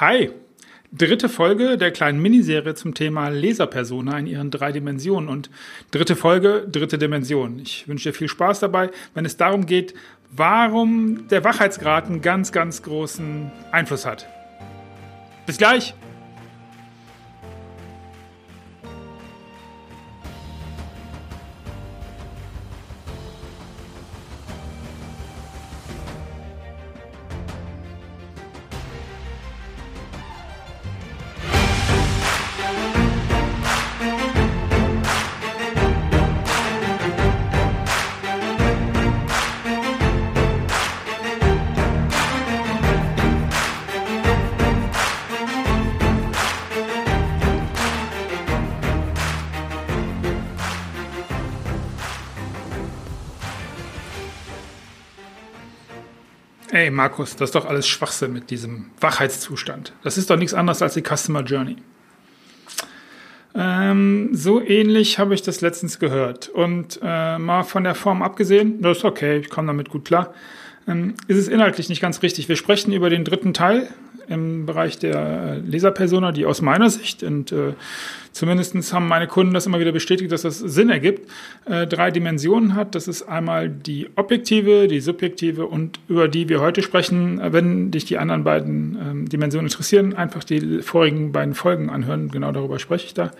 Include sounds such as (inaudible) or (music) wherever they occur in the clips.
Hi! Dritte Folge der kleinen Miniserie zum Thema Laserpersona in ihren drei Dimensionen und dritte Folge, dritte Dimension. Ich wünsche dir viel Spaß dabei, wenn es darum geht, warum der Wachheitsgrad einen ganz, ganz großen Einfluss hat. Bis gleich! Ey, Markus, das ist doch alles Schwachsinn mit diesem Wachheitszustand. Das ist doch nichts anderes als die Customer Journey. Ähm, so ähnlich habe ich das letztens gehört. Und äh, mal von der Form abgesehen, das ist okay, ich komme damit gut klar, ähm, ist es inhaltlich nicht ganz richtig. Wir sprechen über den dritten Teil im Bereich der Leserpersona, die aus meiner Sicht und äh, zumindest haben meine Kunden das immer wieder bestätigt, dass das Sinn ergibt, äh, drei Dimensionen hat. Das ist einmal die objektive, die subjektive und über die wir heute sprechen. Wenn dich die anderen beiden ähm, Dimensionen interessieren, einfach die vorigen beiden Folgen anhören. Genau darüber spreche ich da.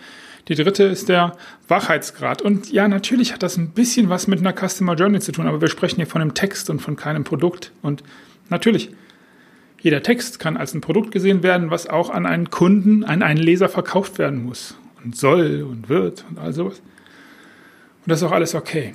Die dritte ist der Wachheitsgrad. Und ja, natürlich hat das ein bisschen was mit einer Customer Journey zu tun, aber wir sprechen hier von einem Text und von keinem Produkt. Und natürlich, jeder Text kann als ein Produkt gesehen werden, was auch an einen Kunden, an einen Leser verkauft werden muss und soll und wird und all sowas. Und das ist auch alles okay.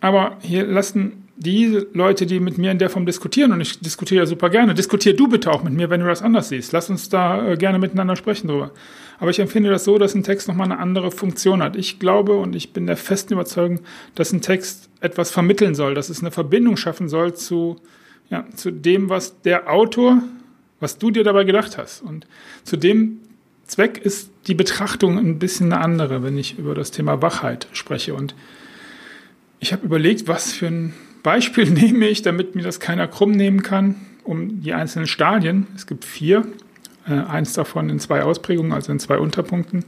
Aber hier lassen die Leute, die mit mir in der Form diskutieren, und ich diskutiere ja super gerne, diskutier du bitte auch mit mir, wenn du das anders siehst. Lass uns da äh, gerne miteinander sprechen drüber. Aber ich empfinde das so, dass ein Text nochmal eine andere Funktion hat. Ich glaube und ich bin der festen Überzeugung, dass ein Text etwas vermitteln soll, dass es eine Verbindung schaffen soll zu ja, zu dem, was der Autor, was du dir dabei gedacht hast. Und zu dem Zweck ist die Betrachtung ein bisschen eine andere, wenn ich über das Thema Wachheit spreche. Und ich habe überlegt, was für ein Beispiel (laughs) nehme ich, damit mir das keiner krumm nehmen kann, um die einzelnen Stadien, es gibt vier, äh, eins davon in zwei Ausprägungen, also in zwei Unterpunkten,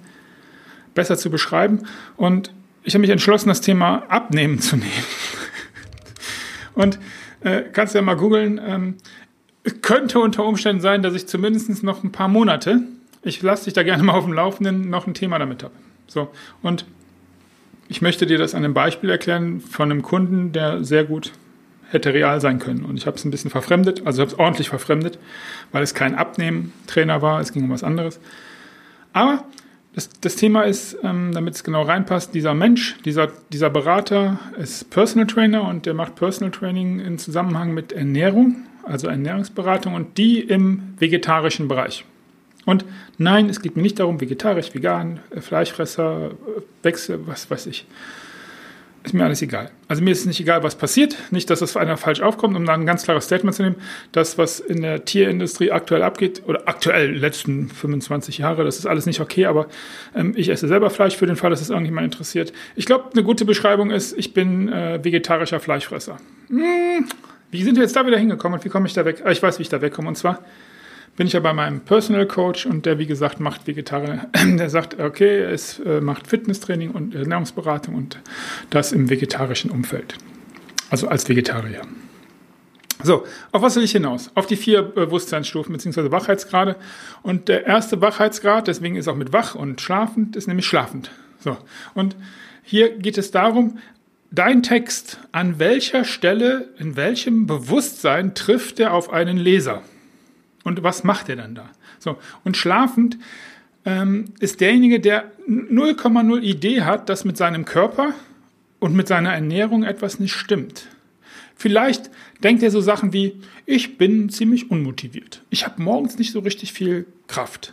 besser zu beschreiben. Und ich habe mich entschlossen, das Thema Abnehmen zu nehmen. (laughs) Und äh, kannst ja mal googeln. Ähm, könnte unter Umständen sein, dass ich zumindest noch ein paar Monate, ich lasse dich da gerne mal auf dem Laufenden, noch ein Thema damit habe. So, und ich möchte dir das an einem Beispiel erklären von einem Kunden, der sehr gut hätte real sein können. Und ich habe es ein bisschen verfremdet, also habe es ordentlich verfremdet, weil es kein Abnehmen-Trainer war, es ging um was anderes. Aber das, das Thema ist, ähm, damit es genau reinpasst, dieser Mensch, dieser, dieser Berater ist Personal Trainer und der macht Personal Training in Zusammenhang mit Ernährung, also Ernährungsberatung und die im vegetarischen Bereich. Und nein, es geht mir nicht darum, vegetarisch, vegan, Fleischfresser, Wechsel, was weiß ich ist mir alles egal. Also mir ist nicht egal, was passiert. Nicht, dass das einer falsch aufkommt, um dann ein ganz klares Statement zu nehmen. Das, was in der Tierindustrie aktuell abgeht, oder aktuell letzten 25 Jahre, das ist alles nicht okay, aber ähm, ich esse selber Fleisch für den Fall, dass es irgendjemand interessiert. Ich glaube, eine gute Beschreibung ist, ich bin äh, vegetarischer Fleischfresser. Hm, wie sind wir jetzt da wieder hingekommen und wie komme ich da weg? Ah, ich weiß, wie ich da wegkomme. Und zwar bin ich ja bei meinem Personal Coach und der, wie gesagt, macht Vegetarier. (clears throat) Der sagt, okay, es äh, macht Fitnesstraining und Ernährungsberatung und das im vegetarischen Umfeld. Also als Vegetarier. So, auf was will ich hinaus? Auf die vier Bewusstseinsstufen bzw. Wachheitsgrade. Und der erste Wachheitsgrad, deswegen ist auch mit wach und schlafend, ist nämlich schlafend. So, und hier geht es darum, dein Text, an welcher Stelle, in welchem Bewusstsein trifft er auf einen Leser? Und was macht er dann da? So, und schlafend ähm, ist derjenige, der 0,0 Idee hat, dass mit seinem Körper und mit seiner Ernährung etwas nicht stimmt. Vielleicht denkt er so Sachen wie, ich bin ziemlich unmotiviert. Ich habe morgens nicht so richtig viel Kraft.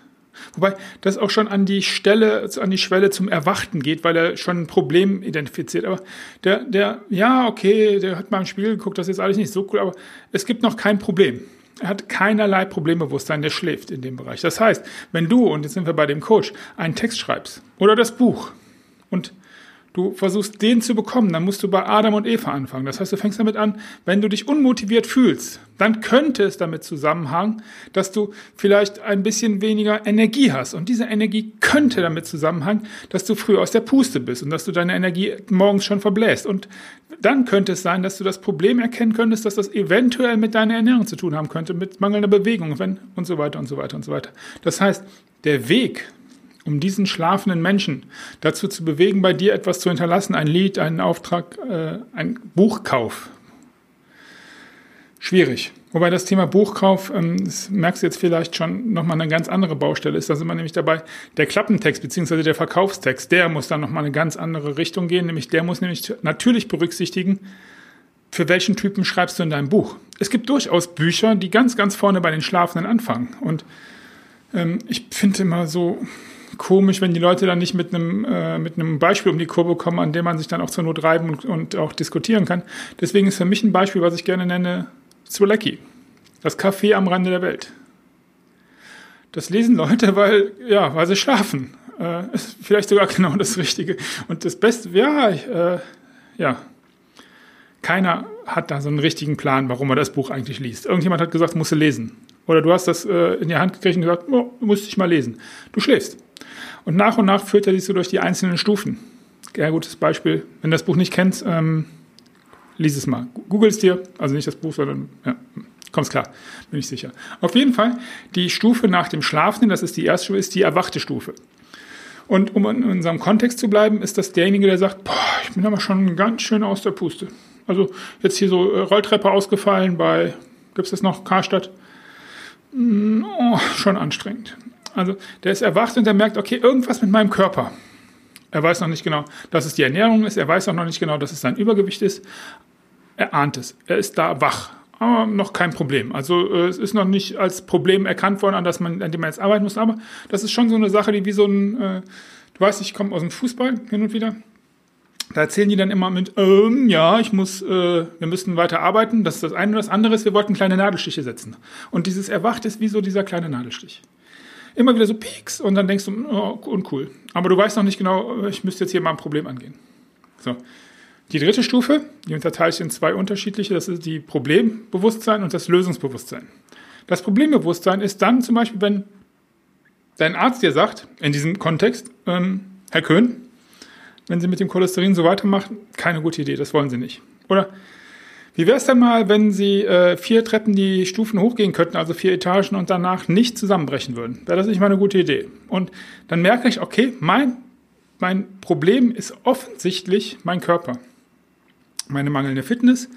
Wobei das auch schon an die Stelle, an die Schwelle zum Erwachten geht, weil er schon ein Problem identifiziert. Aber der, der, ja, okay, der hat mal im Spiel geguckt, das ist alles nicht so cool, aber es gibt noch kein Problem. Er hat keinerlei Problembewusstsein, der schläft in dem Bereich. Das heißt, wenn du, und jetzt sind wir bei dem Coach, einen Text schreibst oder das Buch und du versuchst den zu bekommen, dann musst du bei Adam und Eva anfangen. Das heißt, du fängst damit an, wenn du dich unmotiviert fühlst, dann könnte es damit zusammenhängen, dass du vielleicht ein bisschen weniger Energie hast. Und diese Energie könnte damit zusammenhängen, dass du früh aus der Puste bist und dass du deine Energie morgens schon verbläst. Und dann könnte es sein, dass du das Problem erkennen könntest, dass das eventuell mit deiner Ernährung zu tun haben könnte, mit mangelnder Bewegung wenn, und so weiter und so weiter und so weiter. Das heißt, der Weg, um diesen schlafenden Menschen dazu zu bewegen, bei dir etwas zu hinterlassen, ein Lied, einen Auftrag, äh, ein Buchkauf. Schwierig. Wobei das Thema Buchkauf, ähm, das merkst du jetzt vielleicht schon, nochmal eine ganz andere Baustelle ist. Da sind wir nämlich dabei, der Klappentext bzw. der Verkaufstext, der muss dann nochmal eine ganz andere Richtung gehen. Nämlich der muss nämlich natürlich berücksichtigen, für welchen Typen schreibst du in deinem Buch. Es gibt durchaus Bücher, die ganz, ganz vorne bei den Schlafenden anfangen. Und ähm, ich finde immer so, komisch, wenn die Leute dann nicht mit einem, äh, mit einem Beispiel um die Kurve kommen, an dem man sich dann auch zur Not reiben und, und auch diskutieren kann. Deswegen ist für mich ein Beispiel, was ich gerne nenne, Zwolecki. Das Café am Rande der Welt. Das lesen Leute, weil, ja, weil sie schlafen. Äh, ist vielleicht sogar (laughs) genau das Richtige. Und das Beste, ja, äh, ja, keiner hat da so einen richtigen Plan, warum er das Buch eigentlich liest. Irgendjemand hat gesagt, musst du lesen. Oder du hast das äh, in die Hand gekriegt und gesagt, oh, musst dich mal lesen. Du schläfst. Und nach und nach führt er dich so durch die einzelnen Stufen. Ja, gutes Beispiel. Wenn du das Buch nicht kennst, ähm, lies es mal. Google es dir, also nicht das Buch, sondern, ja, kommst klar, bin ich sicher. Auf jeden Fall, die Stufe nach dem Schlafenden, das ist die erste Stufe, ist die erwachte Stufe. Und um in unserem Kontext zu bleiben, ist das derjenige, der sagt, boah, ich bin aber schon ganz schön aus der Puste. Also jetzt hier so äh, Rolltreppe ausgefallen bei, gibt es das noch, Karstadt? Mm, oh, schon anstrengend. Also der ist erwacht und der merkt, okay, irgendwas mit meinem Körper. Er weiß noch nicht genau, dass es die Ernährung ist. Er weiß auch noch nicht genau, dass es sein Übergewicht ist. Er ahnt es. Er ist da wach. Aber noch kein Problem. Also äh, es ist noch nicht als Problem erkannt worden, an, das man, an dem man jetzt arbeiten muss. Aber das ist schon so eine Sache, die wie so ein, äh, du weißt, ich komme aus dem Fußball hin und wieder. Da erzählen die dann immer mit, ähm, ja, ich muss, äh, wir müssen weiter arbeiten. Das ist das eine. Und das andere ist, wir wollten kleine Nadelstiche setzen. Und dieses Erwacht ist wie so dieser kleine Nadelstich immer wieder so Peaks und dann denkst du, oh, uncool. Aber du weißt noch nicht genau, ich müsste jetzt hier mal ein Problem angehen. So. Die dritte Stufe, die unterteile ich in zwei unterschiedliche, das ist die Problembewusstsein und das Lösungsbewusstsein. Das Problembewusstsein ist dann zum Beispiel, wenn dein Arzt dir sagt, in diesem Kontext, ähm, Herr Köhn, wenn Sie mit dem Cholesterin so weitermachen, keine gute Idee, das wollen Sie nicht. Oder wie wäre es denn mal, wenn Sie äh, vier Treppen die Stufen hochgehen könnten, also vier Etagen und danach nicht zusammenbrechen würden? Wäre das nicht mal eine gute Idee? Und dann merke ich, okay, mein, mein Problem ist offensichtlich mein Körper. Meine mangelnde Fitness,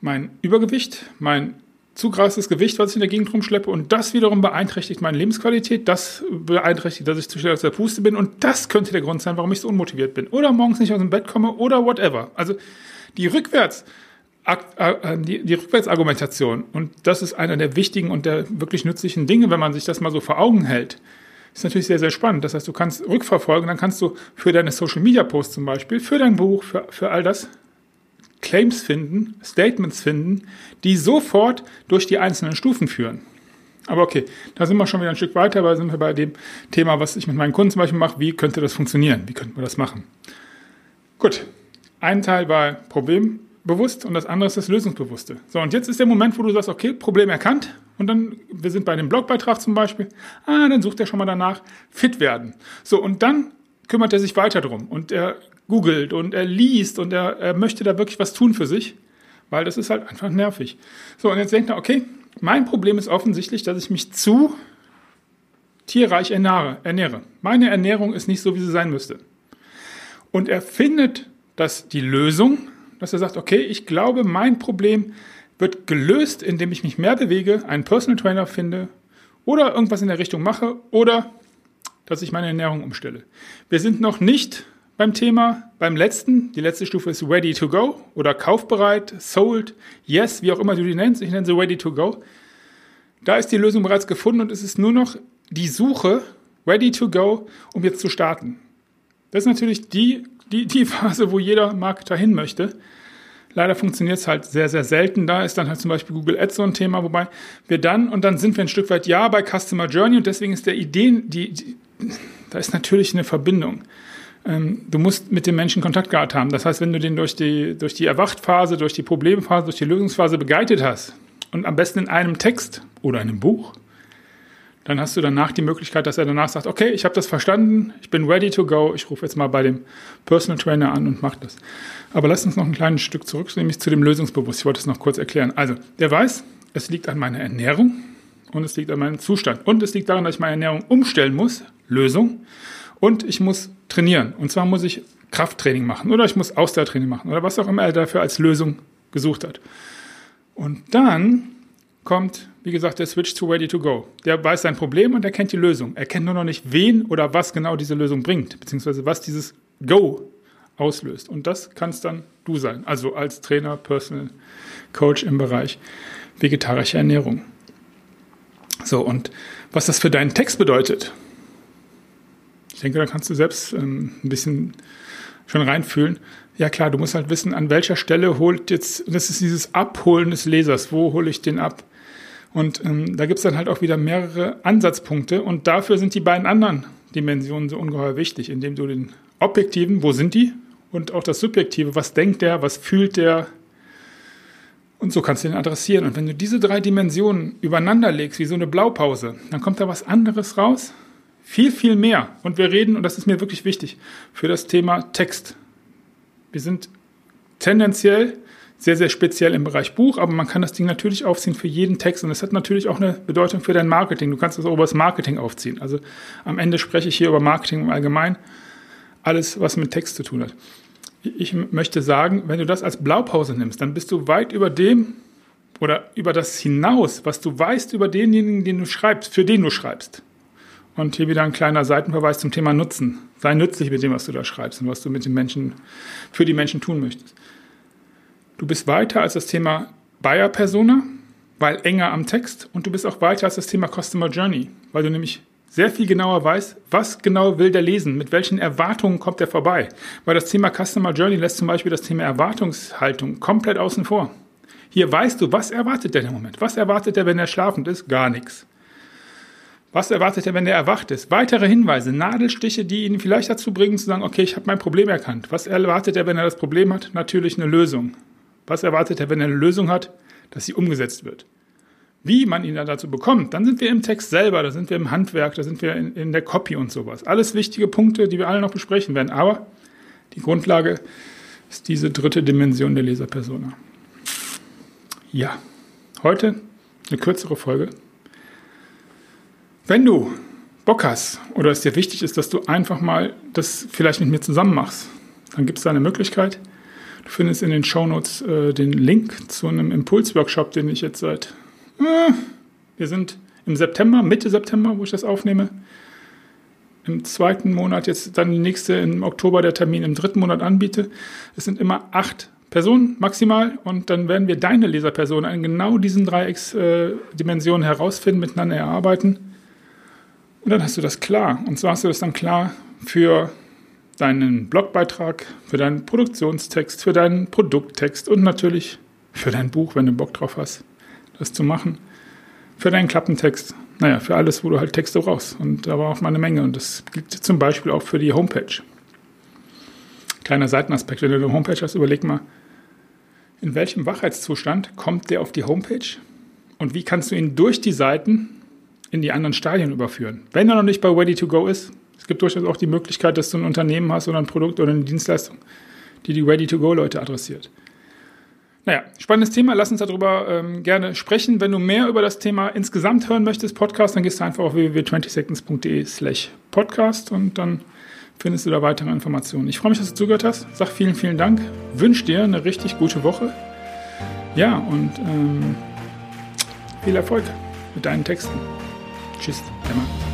mein Übergewicht, mein zu krasses Gewicht, was ich in der Gegend rumschleppe. Und das wiederum beeinträchtigt meine Lebensqualität, das beeinträchtigt, dass ich zu schnell aus der Puste bin. Und das könnte der Grund sein, warum ich so unmotiviert bin. Oder morgens nicht aus dem Bett komme oder whatever. Also die rückwärts äh, die, die Rückwärtsargumentation, und das ist einer der wichtigen und der wirklich nützlichen Dinge, wenn man sich das mal so vor Augen hält, ist natürlich sehr, sehr spannend. Das heißt, du kannst rückverfolgen, dann kannst du für deine Social Media Posts zum Beispiel, für dein Buch, für, für all das Claims finden, Statements finden, die sofort durch die einzelnen Stufen führen. Aber okay, da sind wir schon wieder ein Stück weiter, weil sind wir bei dem Thema, was ich mit meinen Kunden zum Beispiel mache. Wie könnte das funktionieren? Wie könnten wir das machen? Gut, ein Teil war Problem bewusst und das andere ist das Lösungsbewusste. So, und jetzt ist der Moment, wo du sagst, okay, Problem erkannt. Und dann, wir sind bei dem Blogbeitrag zum Beispiel, ah, dann sucht er schon mal danach, fit werden. So, und dann kümmert er sich weiter drum und er googelt und er liest und er, er möchte da wirklich was tun für sich, weil das ist halt einfach nervig. So, und jetzt denkt er, okay, mein Problem ist offensichtlich, dass ich mich zu tierreich ernähre. ernähre. Meine Ernährung ist nicht so, wie sie sein müsste. Und er findet, dass die Lösung dass er sagt, okay, ich glaube, mein Problem wird gelöst, indem ich mich mehr bewege, einen Personal Trainer finde oder irgendwas in der Richtung mache oder dass ich meine Ernährung umstelle. Wir sind noch nicht beim Thema, beim letzten. Die letzte Stufe ist ready to go oder kaufbereit, sold, yes, wie auch immer du die nennst. Ich nenne sie ready to go. Da ist die Lösung bereits gefunden und es ist nur noch die Suche ready to go, um jetzt zu starten. Das ist natürlich die, die, die Phase, wo jeder Marketer hin möchte. Leider funktioniert es halt sehr, sehr selten. Da ist dann halt zum Beispiel Google Ads so ein Thema, wobei wir dann, und dann sind wir ein Stück weit ja bei Customer Journey und deswegen ist der Ideen, die, die da ist natürlich eine Verbindung. Ähm, du musst mit dem Menschen Kontakt gehabt haben. Das heißt, wenn du den durch die, durch die Erwachtphase, durch die Problemphase, durch die Lösungsphase begleitet hast und am besten in einem Text oder einem Buch, dann hast du danach die Möglichkeit, dass er danach sagt, okay, ich habe das verstanden, ich bin ready to go, ich rufe jetzt mal bei dem Personal Trainer an und mache das. Aber lass uns noch ein kleines Stück zurück, nämlich zu dem Lösungsbewusst. Ich wollte es noch kurz erklären. Also, der weiß, es liegt an meiner Ernährung und es liegt an meinem Zustand. Und es liegt daran, dass ich meine Ernährung umstellen muss, Lösung. Und ich muss trainieren. Und zwar muss ich Krafttraining machen oder ich muss Ausdauertraining machen oder was auch immer er dafür als Lösung gesucht hat. Und dann kommt, wie gesagt, der Switch to Ready to Go. Der weiß sein Problem und er kennt die Lösung. Er kennt nur noch nicht, wen oder was genau diese Lösung bringt, beziehungsweise was dieses Go auslöst. Und das kannst dann du sein, also als Trainer, Personal Coach im Bereich vegetarische Ernährung. So, und was das für deinen Text bedeutet, ich denke, da kannst du selbst ähm, ein bisschen schon reinfühlen. Ja klar, du musst halt wissen, an welcher Stelle holt jetzt, das ist dieses Abholen des Lesers, wo hole ich den ab? Und ähm, da gibt es dann halt auch wieder mehrere Ansatzpunkte und dafür sind die beiden anderen Dimensionen so ungeheuer wichtig, indem du den objektiven, wo sind die? Und auch das subjektive, was denkt der, was fühlt der? Und so kannst du den adressieren. Und wenn du diese drei Dimensionen übereinander legst, wie so eine Blaupause, dann kommt da was anderes raus. Viel, viel mehr. Und wir reden, und das ist mir wirklich wichtig, für das Thema Text. Wir sind tendenziell sehr, sehr speziell im Bereich Buch, aber man kann das Ding natürlich aufziehen für jeden Text und es hat natürlich auch eine Bedeutung für dein Marketing. Du kannst das auch über das Marketing aufziehen. Also am Ende spreche ich hier über Marketing im Allgemeinen. Alles, was mit Text zu tun hat. Ich möchte sagen, wenn du das als Blaupause nimmst, dann bist du weit über dem oder über das hinaus, was du weißt über denjenigen, den du schreibst, für den du schreibst. Und hier wieder ein kleiner Seitenverweis zum Thema Nutzen. Sei nützlich mit dem, was du da schreibst und was du mit den Menschen, für die Menschen tun möchtest. Du bist weiter als das Thema Buyer Persona, weil enger am Text und du bist auch weiter als das Thema Customer Journey, weil du nämlich sehr viel genauer weißt, was genau will der lesen, mit welchen Erwartungen kommt er vorbei. Weil das Thema Customer Journey lässt zum Beispiel das Thema Erwartungshaltung komplett außen vor. Hier weißt du, was erwartet der im Moment? Was erwartet er, wenn er schlafend ist? Gar nichts. Was erwartet er, wenn er erwacht ist? Weitere Hinweise, Nadelstiche, die ihn vielleicht dazu bringen zu sagen, okay, ich habe mein Problem erkannt. Was erwartet er, wenn er das Problem hat? Natürlich eine Lösung. Was erwartet er, wenn er eine Lösung hat? Dass sie umgesetzt wird. Wie man ihn dann dazu bekommt, dann sind wir im Text selber, da sind wir im Handwerk, da sind wir in, in der Copy und sowas. Alles wichtige Punkte, die wir alle noch besprechen werden. Aber die Grundlage ist diese dritte Dimension der Leserpersona. Ja, heute eine kürzere Folge. Wenn du Bock hast oder es dir wichtig ist, dass du einfach mal das vielleicht mit mir zusammen machst, dann gibt es da eine Möglichkeit. Du findest in den Shownotes äh, den Link zu einem Impulsworkshop, den ich jetzt seit. Äh, wir sind im September, Mitte September, wo ich das aufnehme. Im zweiten Monat, jetzt dann die nächste im Oktober der Termin im dritten Monat anbiete. Es sind immer acht Personen maximal und dann werden wir deine Leserpersonen in genau diesen Dreiecksdimensionen äh, herausfinden, miteinander erarbeiten. Und dann hast du das klar. Und so hast du das dann klar für deinen Blogbeitrag, für deinen Produktionstext, für deinen Produkttext und natürlich für dein Buch, wenn du Bock drauf hast, das zu machen. Für deinen Klappentext. Naja, für alles, wo du halt Texte brauchst. Und da war auch mal eine Menge. Und das gilt zum Beispiel auch für die Homepage. Kleiner Seitenaspekt, wenn du eine Homepage hast, überleg mal, in welchem Wachheitszustand kommt der auf die Homepage? Und wie kannst du ihn durch die Seiten in die anderen Stadien überführen? Wenn er noch nicht bei Ready to Go ist, es gibt durchaus auch die Möglichkeit, dass du ein Unternehmen hast oder ein Produkt oder eine Dienstleistung, die die Ready-to-Go-Leute adressiert. Naja, spannendes Thema. Lass uns darüber ähm, gerne sprechen. Wenn du mehr über das Thema insgesamt hören möchtest, Podcast, dann gehst du einfach auf www.20seconds.de slash podcast und dann findest du da weitere Informationen. Ich freue mich, dass du zugehört hast. Sag vielen, vielen Dank. Wünsche dir eine richtig gute Woche. Ja, und ähm, viel Erfolg mit deinen Texten. Tschüss, Emma.